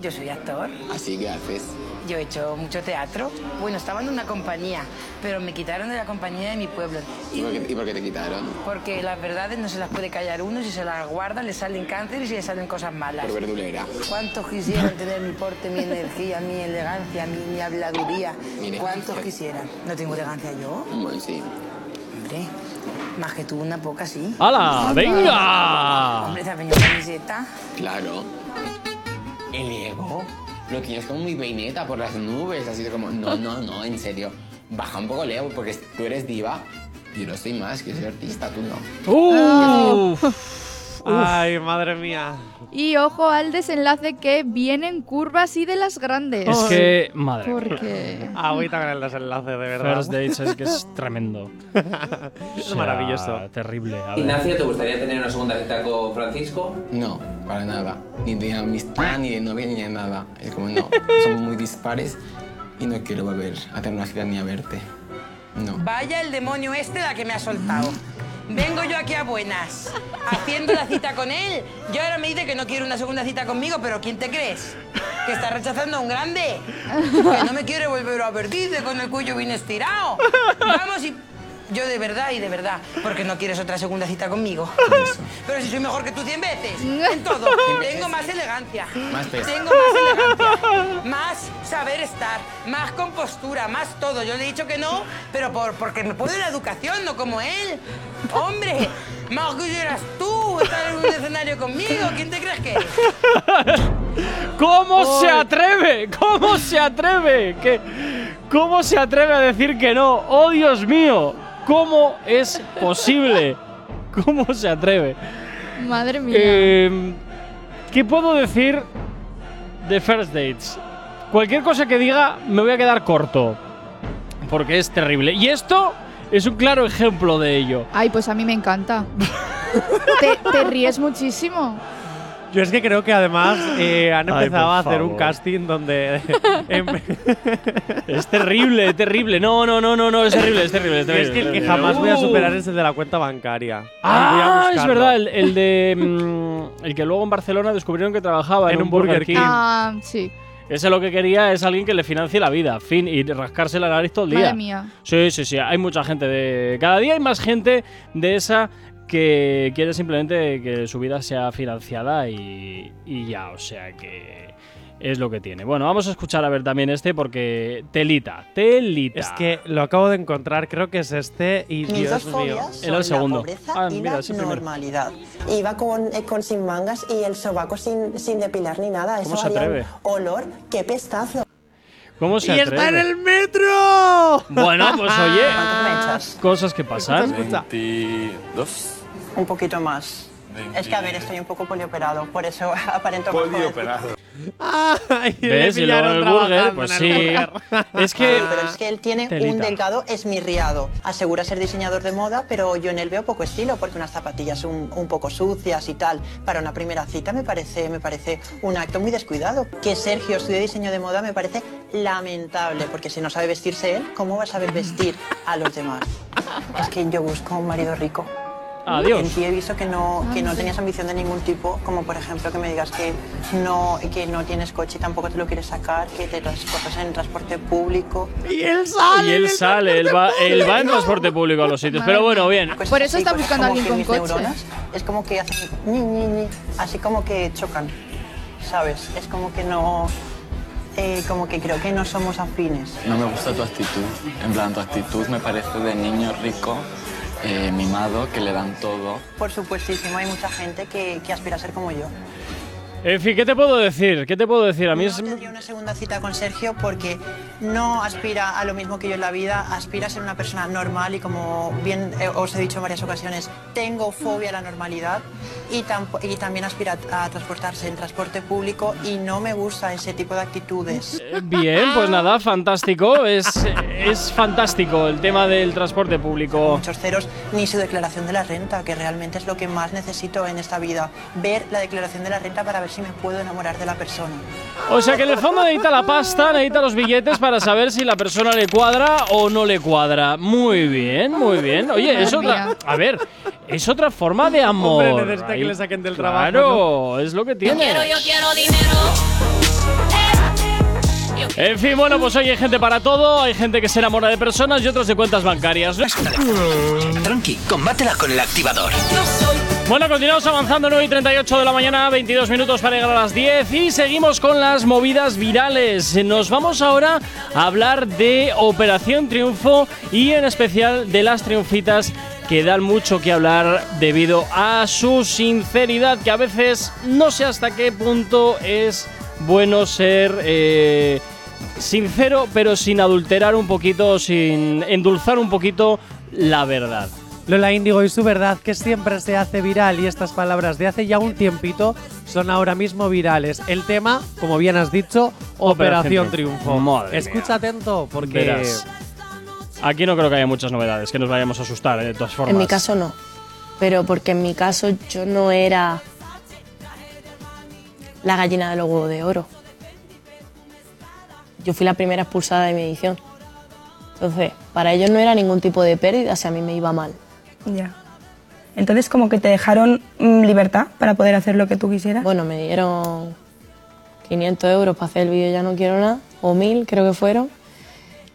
Yo soy actor. Así que haces. Yo he hecho mucho teatro. Bueno, estaba en una compañía, pero me quitaron de la compañía de mi pueblo. ¿Y por qué, y por qué te quitaron? Porque las verdades no se las puede callar uno. Si se las guarda, le salen cánceres y le salen cosas malas. Por verdulera. ¿Cuántos quisieran tener mi porte, mi energía, mi elegancia, mi, mi habladuría? Mi. ¿Cuántos quisieran? ¿No tengo elegancia yo? Bueno, sí. Hombre, más que tú, una poca, sí. ¡Hala! ¡Venga! Hombre, te has venido camiseta. Claro. El ego lo tienes como muy peineta por las nubes, así de como, no, no, no, en serio. Baja un poco el ego porque tú eres diva. Yo no soy más, que soy artista, tú no. ¡Uf! Ay, madre mía. Y ojo al desenlace que vienen curvas y de las grandes. Es que, madre mía. Porque. Agüita con el desenlace, de verdad. First Dates es que es tremendo. Es O sea, maravilloso. Terrible. A ver. Ignacio, ¿te gustaría tener una segunda cita con Francisco? No, para nada. Ni de amistad, ni de novia, ni de nada. Es como, no, somos muy dispares y no quiero volver a tener una cita ni a verte. No. Vaya el demonio este la que me ha soltado. Vengo yo aquí a buenas, haciendo la cita con él. Y ahora me dice que no quiere una segunda cita conmigo, pero ¿quién te crees? ¿Que está rechazando a un grande? Que no me quiere volver a ver, dice, con el cuello bien estirado. Vamos y... Yo de verdad y de verdad, porque no quieres otra segunda cita conmigo. Pero si soy mejor que tú 100 veces, en todo. Tengo más elegancia. Más peso. Tengo más elegancia, más saber estar, más compostura, más todo. Yo le he dicho que no, pero por, porque me puedo la educación, no como él. Hombre, más orgullo eras tú estar en un escenario conmigo. ¿Quién te crees que eres? ¿Cómo se atreve? ¿Cómo se atreve? ¿Qué? ¿Cómo se atreve a decir que no? ¡Oh, Dios mío! ¿Cómo es posible? ¿Cómo se atreve? Madre mía. Eh, ¿Qué puedo decir de First Dates? Cualquier cosa que diga me voy a quedar corto. Porque es terrible. Y esto es un claro ejemplo de ello. Ay, pues a mí me encanta. te, te ríes muchísimo. Yo es que creo que además eh, han Ay, empezado por a hacer un favor. casting donde. Es terrible, terrible. No, no, no, no, no, es terrible, es terrible. Es, es terrible, que el que jamás voy a Uh. superar es el de la cuenta bancaria. Ay, Ah, es verdad, el, el de. mm, el que luego en Barcelona descubrieron que trabajaba en, En un Burger King. Ah, sí. Ese lo que quería es alguien que le financie la vida, fin, y rascarse la nariz todo el día. Madre mía. Sí, sí, sí. Hay mucha gente de. Cada día hay más gente de esa que quiere simplemente que su vida sea financiada y, y ya, o sea que es lo que tiene. Bueno, vamos a escuchar a ver también este porque telita, telita. Es que lo acabo de encontrar, creo que es este y Mis Dios dos mío. son Era el segundo. la pobreza Ah, y mira, la primero. Iba con, eh, con sin mangas y el sobaco sin, sin depilar ni nada. ¿Cómo Eso se atreve? olor. ¡Qué pestazo! ¿Cómo se ¡Y está en atreve? el metro! Bueno, pues oye, cosas que pasan. 22. Un poquito más. Es que, a ver, estoy un poco polioperado, por eso aparento. Ay, le ¿Ves? Y luego el burger, pues sí. burger. Es que. Pero es que él tiene Telita. un delgado esmirriado. Asegura ser diseñador de moda, pero yo en él veo poco estilo, porque unas zapatillas un, un poco sucias y tal. Para una primera cita me parece, me parece un acto muy descuidado. Que Sergio estudie diseño de moda me parece lamentable, porque si no sabe vestirse él, ¿cómo va a saber vestir a los demás? Es que yo busco un marido rico. Adiós. En ti he visto que no, que no tenías ambición de ningún tipo, como por ejemplo que me digas que no, que no tienes coche y tampoco te lo quieres sacar, que te transportas en transporte público. Y él sale. Y él sale, él va, él va en transporte público a los sitios. Pero bueno, bien. Pues Por eso está pues es buscando a como alguien que con mis coche. neuronas es como que hacen ñi, ñi, ñi, así como que chocan, ¿sabes? Es como que no, eh, como que creo que no somos afines. No me gusta tu actitud. En plan, tu actitud me parece de niño rico, eh, mimado, que le dan todo. Por supuestísimo, hay mucha gente que, que aspira a ser como yo. En fin, ¿qué te puedo decir? ¿Qué te puedo decir? A mí No es. tendría una segunda cita con Sergio porque no aspira a lo mismo que yo en la vida, aspira a ser una persona normal y como bien eh, os he dicho en varias ocasiones, tengo fobia a la normalidad y, tampo- y también aspira a, a transportarse en transporte público y no me gusta ese tipo de actitudes. Bien, pues nada, fantástico. Es, es fantástico el tema del transporte público. Muchos ceros ni su declaración de la renta, que realmente es lo que más necesito en esta vida, ver la declaración de la renta para ver si me puedo enamorar de la persona. O sea que en el fondo necesita la pasta, necesita los billetes para saber si la persona le cuadra o no le cuadra. Muy bien, muy bien. Oye, es otra. A ver, es otra forma de amor. Hombre, necesita que le saquen del trabajo, Claro, es lo que tiene. quiero dinero. En fin, bueno, pues hoy hay gente para todo, hay gente que se enamora de personas y otros de cuentas bancarias. Tranqui, combátela con el activador. Bueno, continuamos avanzando 9 y 38 de la mañana, 22 minutos para llegar a las 10 y seguimos con las movidas virales. Nos vamos ahora a hablar de Operación Triunfo y en especial de las triunfitas que dan mucho que hablar debido a su sinceridad, que a veces no sé hasta qué punto es bueno ser eh, sincero, pero sin adulterar un poquito, sin endulzar un poquito la verdad. Lola Índigo y su verdad que siempre se hace viral y estas palabras de hace ya un tiempito son ahora mismo virales. El tema, como bien has dicho, Operación, Operación Triunfo. Triunfo. Madre Escucha atento porque Verás. Aquí no creo que haya muchas novedades, que nos vayamos a asustar, eh, de todas formas. En mi caso no. Pero porque en mi caso yo no era la gallina de los huevos de oro. Yo fui la primera expulsada de mi edición. Entonces, para ellos no era ningún tipo de pérdida si a mí me iba mal. Ya. Entonces como que te dejaron mm, libertad para poder hacer lo que tú quisieras. Bueno, me dieron 500 euros para hacer el vídeo Ya no quiero nada, o 1000 creo que fueron,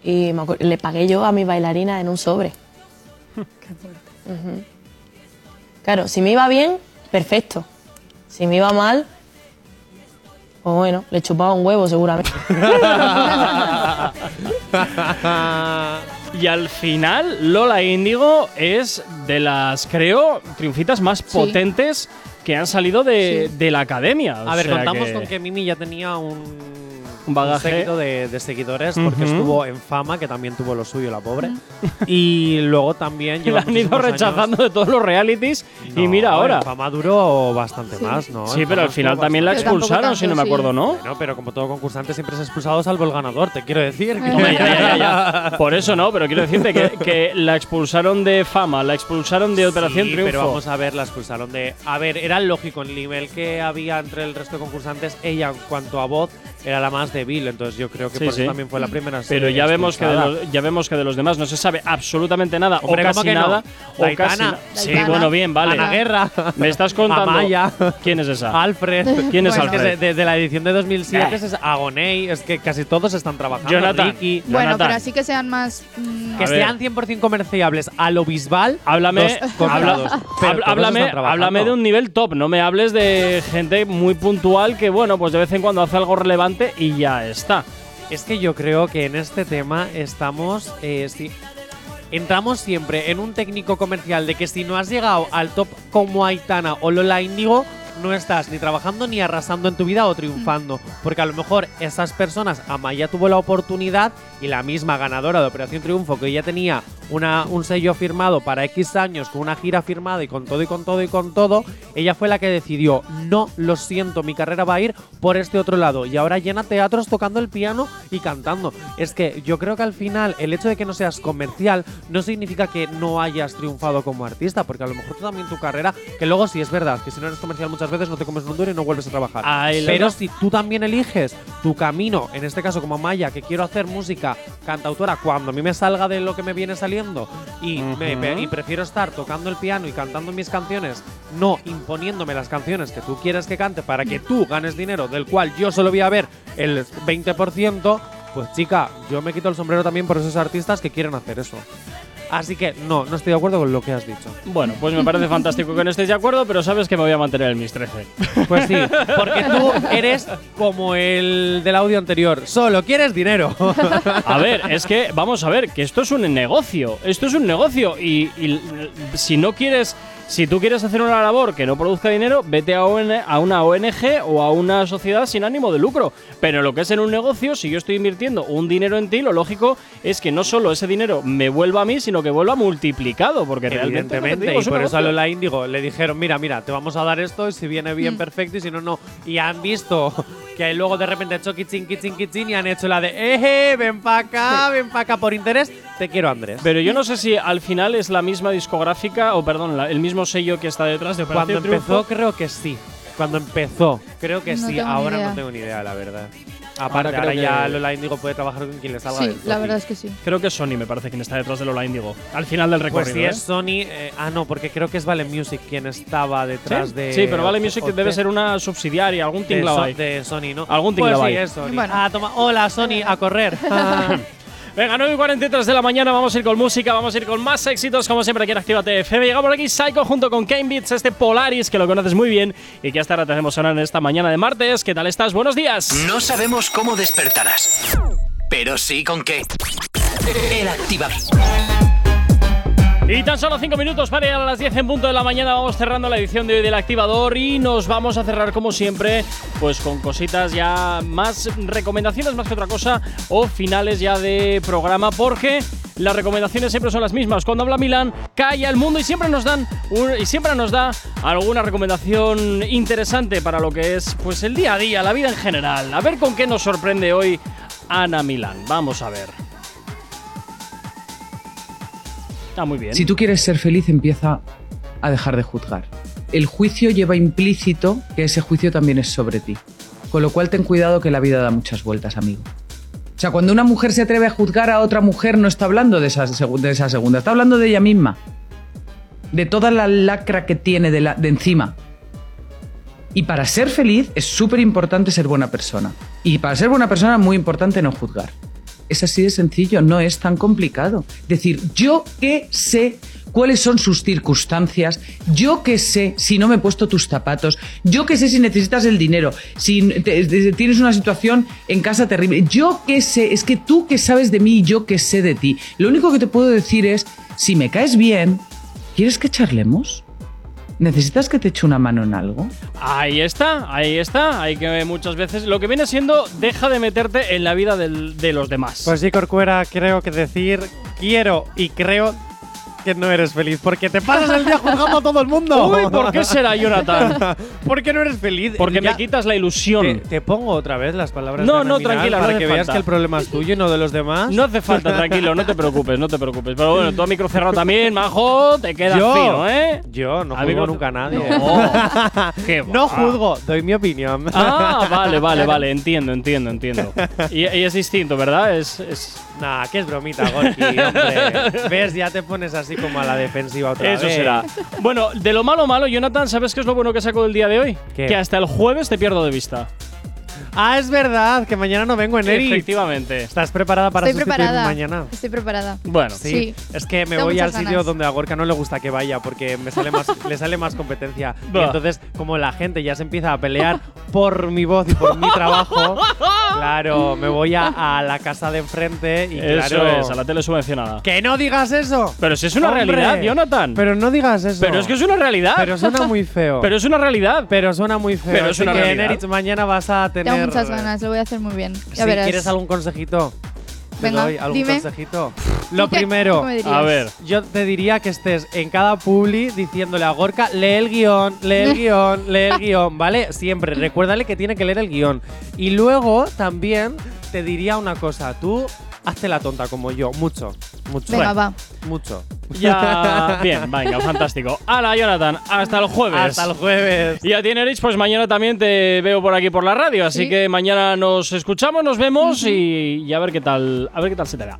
y me le pagué yo a mi bailarina en un sobre. Ujú. Claro, si me iba bien, perfecto. Si me iba mal, pues bueno, le chupaba un huevo seguramente. Y al final, Lola Índigo es de las, creo, triunfitas más Sí. potentes que han salido de, de la academia. O A ver, contamos que- con que Mimi ya tenía un, Un bagaje. séquito de, de seguidores porque Ujú. estuvo en fama, que también tuvo lo suyo, la pobre. y luego también que lleva la han ido rechazando de todos los realities y No, mira ahora. En fama duró bastante más, ¿no? Sí, En pero al final también la expulsaron, si no me acuerdo, ¿no? Bueno, pero como todo concursante siempre es expulsado salvo el ganador, te quiero decir. Hombre, ya, ya, ya. Por eso no, pero quiero decirte que, que la expulsaron de fama, la expulsaron de Operación Sí, Triunfo. pero vamos a ver, la expulsaron de. A ver, era lógico, el nivel que había entre el resto de concursantes, ella en cuanto a voz era la más débil, entonces yo creo que Sí, por sí. eso también fue la primera. Pero ya vemos, que de los, ya vemos que de los demás no se sabe absolutamente nada Hombre, o ¿cómo casi que no? nada. O Daitana. casi na- Sí, Daitana. bueno, bien, vale. Ana Guerra. Me estás contando. Amaya. ¿Quién es esa? Alfred. ¿Quién es Bueno, Alfred? de, de- de la edición de 2007 Eh. es Agoney, es que casi todos están trabajando. Jonathan. Ricky. Bueno, pero así que sean más. mm, Que sean 100% comerciables a lo bisbal. Háblame, habla- háblame, háblame de un nivel top, no me hables de gente muy puntual que, bueno, pues de vez en cuando hace algo relevante y ya está. Es que yo creo que en este tema estamos. eh, entramos siempre en un técnico comercial de que si no has llegado al top como Aitana o Lola Índigo, no estás ni trabajando ni arrasando en tu vida o triunfando. Porque a lo mejor esas personas, Amaya tuvo la oportunidad y la misma ganadora de Operación Triunfo, que ya tenía una, un sello firmado para X años, con una gira firmada y con todo y con todo y con todo, ella fue la que decidió, no, lo siento, mi carrera va a ir por este otro lado. Y ahora llena teatros tocando el piano y cantando. Es que yo creo que al final el hecho de que no seas comercial no significa que no hayas triunfado como artista, porque a lo mejor tú también tu carrera, que luego sí es verdad, que si no eres comercial muchas veces no te comes un duro y no vuelves a trabajar. Lo Pero si tú también eliges tu camino, en este caso como Maya, que quiero hacer música cantautora cuando a mí me salga de lo que me viene saliendo y, me- me- y prefiero estar tocando el piano y cantando mis canciones, no imponiéndome las canciones que tú quieres que cante para que tú ganes dinero, del cual yo solo voy a ver el 20%, pues chica, yo me quito el sombrero también por esos artistas que quieren hacer eso. Así que no, no estoy de acuerdo con lo que has dicho. Bueno, pues me parece fantástico que no estéis de acuerdo, pero sabes que me voy a mantener en mis 13. Pues sí, porque tú eres como el del audio anterior, solo quieres dinero. A ver, es que, vamos a ver, que esto es un negocio. Esto es un negocio. Y, y si no quieres. Si tú quieres hacer una labor que no produzca dinero, vete a, una ONG o a una sociedad sin ánimo de lucro. Pero lo que es en un negocio, si yo estoy invirtiendo un dinero en ti, lo lógico es que no solo ese dinero me vuelva a mí, sino que vuelva multiplicado. Porque realmente. Evidentemente, digo y por eso a. Lola Índigo le dijeron, mira, mira, te vamos a dar esto y si viene bien, perfecto, y si no, no. Y han visto que luego de repente ha hecho kichín, kichín, kichín y han hecho la de, eh, ven pa' acá, ven pa' acá por interés, te quiero Andrés. Pero yo no sé si al final es la misma discográfica, o perdón, la- el mismo sello que está detrás de Cuando Operación empezó, Triunfo. creo que sí. Cuando empezó, creo que No sí. tengo ni Ahora idea. no tengo ni idea, la verdad. Ahora Aparte, ahora, ya que- Lola Índigo puede trabajar con quien le salga Sí, la verdad es que sí. Creo que es Sony, me parece, quien está detrás de Lola Índigo. Al final del Pues recorrido. si ¿eh? es Sony, eh, ah no, porque creo que es Vale Music quien estaba detrás ¿Sí? de. Sí, pero Vale Music o- debe de- ser una subsidiaria, algún de, tinglao So- ahí. de Sony, ¿no? Algún pues tinglao sí, ahí. es Sony. Bueno. Ah, toma. Hola, Sony, a correr. Venga, 9 y 43 de la mañana, vamos a ir con música, vamos a ir con más éxitos, como siempre aquí en Actívate FM. Llega por aquí Psycho junto con Kane Beats, este Polaris, que lo conoces muy bien y que hasta ahora tenemos sonar en esta mañana de martes. ¿Qué tal estás? Buenos días. No sabemos cómo despertarás, pero sí con qué. El activador. Y tan solo 5 minutos para llegar a las 10 en punto de la mañana. Vamos cerrando la edición de hoy del Activador y nos vamos a cerrar como siempre, pues con cositas ya más recomendaciones más que otra cosa o finales ya de programa porque las recomendaciones siempre son las mismas. Cuando habla Milán, calla el mundo y siempre nos dan un- y siempre nos da alguna recomendación interesante para lo que es pues el día a día, la vida en general. A ver con qué nos sorprende hoy Ana Milán. Vamos a ver. Bien. Si tú quieres ser feliz, empieza a dejar de juzgar. El juicio lleva implícito que ese juicio también es sobre ti. Con lo cual ten cuidado que la vida da muchas vueltas, amigo. O sea, cuando una mujer se atreve a juzgar a otra mujer, no está hablando de esa, segunda, está hablando de ella misma. de toda la lacra que tiene de, de encima. Y para ser feliz es súper importante ser buena persona. Y para ser buena persona es muy importante no juzgar. Es así de sencillo, no es tan complicado. Decir, yo qué sé cuáles son sus circunstancias, yo qué sé si no me he puesto tus zapatos, yo qué sé si necesitas el dinero, si tienes una situación en casa terrible, yo qué sé, es que tú qué sabes de mí y yo qué sé de ti. Lo único que te puedo decir es, si me caes bien, ¿quieres que charlemos? ¿Necesitas que te eche una mano en algo? Ahí está, ahí está. Hay que muchas veces. Lo que viene siendo, deja de meterte en la vida del- de los demás. Pues sí, Corcuera, creo que decir quiero y creo que no eres feliz porque te pasas el día juzgando a todo el mundo. Uy, ¿por qué será, Jonathan? ¿Por qué no eres feliz? Porque Ya- me quitas la ilusión. Te, te pongo otra vez las palabras. No, de no, tranquila, Para que veas falta. que el problema es tuyo y no de los demás. No hace falta, tranquilo, no te preocupes, no te preocupes. Pero bueno, tú a micro cerrado también, majo, te quedas Yo, fino, ¿eh? Yo no juzgo nunca a nadie. No. Qué No va. juzgo, doy mi opinión. Ah, vale, vale, vale, entiendo, entiendo, entiendo. Y, y es distinto, ¿verdad? Es, es... Nah, que es bromita, Gorky, hombre. ¿Ves? Ya te pones así como a la defensiva otra Eso vez. será. Bueno, de lo malo, malo, Jonathan, ¿sabes qué es lo bueno que saco del día de hoy? ¿Qué? Que hasta el jueves te pierdo de vista. Ah, es verdad, que mañana no vengo en Eric. Efectivamente. ¿Estás preparada para Estoy sustituirme preparada. mañana? Estoy preparada. Bueno, Sí, es que me Tengo voy al muchas sitio ganas. donde a Gorka no le gusta que vaya porque me sale más, le sale más competencia. Y entonces, como la gente ya se empieza a pelear por mi voz y por mi trabajo, claro, me voy a, a la casa de enfrente y Eso claro. es, a la tele subvencionada. ¡Que no digas eso! Pero si es una ¡Hombre! realidad, Jonathan. Pero no digas eso. Pero es que es una realidad. Pero suena muy feo. Pero es una realidad. Pero suena muy feo. Pero es Así una que realidad. en Eritz mañana vas a tener. Tengo muchas ganas, lo voy a hacer muy bien. Ya Si verás. quieres algún consejito, te Venga, doy algún dime. consejito. Lo ¿Tú qué- primero, me dirías? A ver. yo te diría que estés en cada publi diciéndole a Gorka, lee el guion, lee el guion, lee el guion, ¿vale? Siempre, recuérdale que tiene que leer el guion. Y luego también te diría una cosa, tú hazte la tonta como yo, mucho, mucho. Venga, va. Mucho. Ya, bien, venga, fantástico. Hala, Jonathan, hasta el jueves. Hasta el jueves. Y a ti, Nerich, pues mañana también te veo por aquí por la radio, así Sí. que mañana nos escuchamos, nos vemos y, y a ver qué tal, a ver qué tal se te da.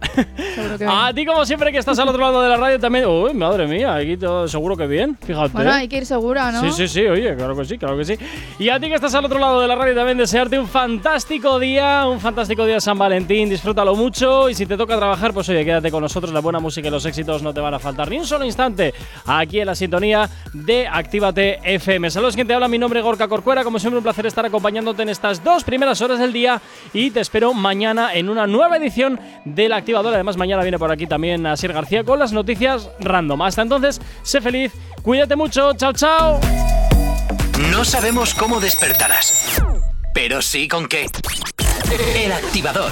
Que a ti, como siempre, que estás al otro lado de la radio también. Uy, madre mía, aquí todo seguro que bien. Fíjate. Bueno, hay que ir segura, ¿no? Sí, sí, sí, oye, claro que sí, claro que sí. Y a ti que estás al otro lado de la radio también desearte un fantástico día, un fantástico día de San Valentín, disfrútalo mucho y si te toca trabajar, pues oye, quédate con nosotros, la buena música y los éxitos no te van a faltar ni un solo instante aquí en la sintonía de Actívate FM. Saludos, quien te habla, mi nombre es Gorka Corcuera, como siempre un placer estar acompañándote en estas dos primeras horas del día y te espero mañana en una nueva edición del Activador. Además, mañana viene por aquí también Asier García con las noticias random. Hasta entonces, sé feliz, cuídate mucho, chao, chao. No sabemos cómo despertarás, pero sí con qué. El activador.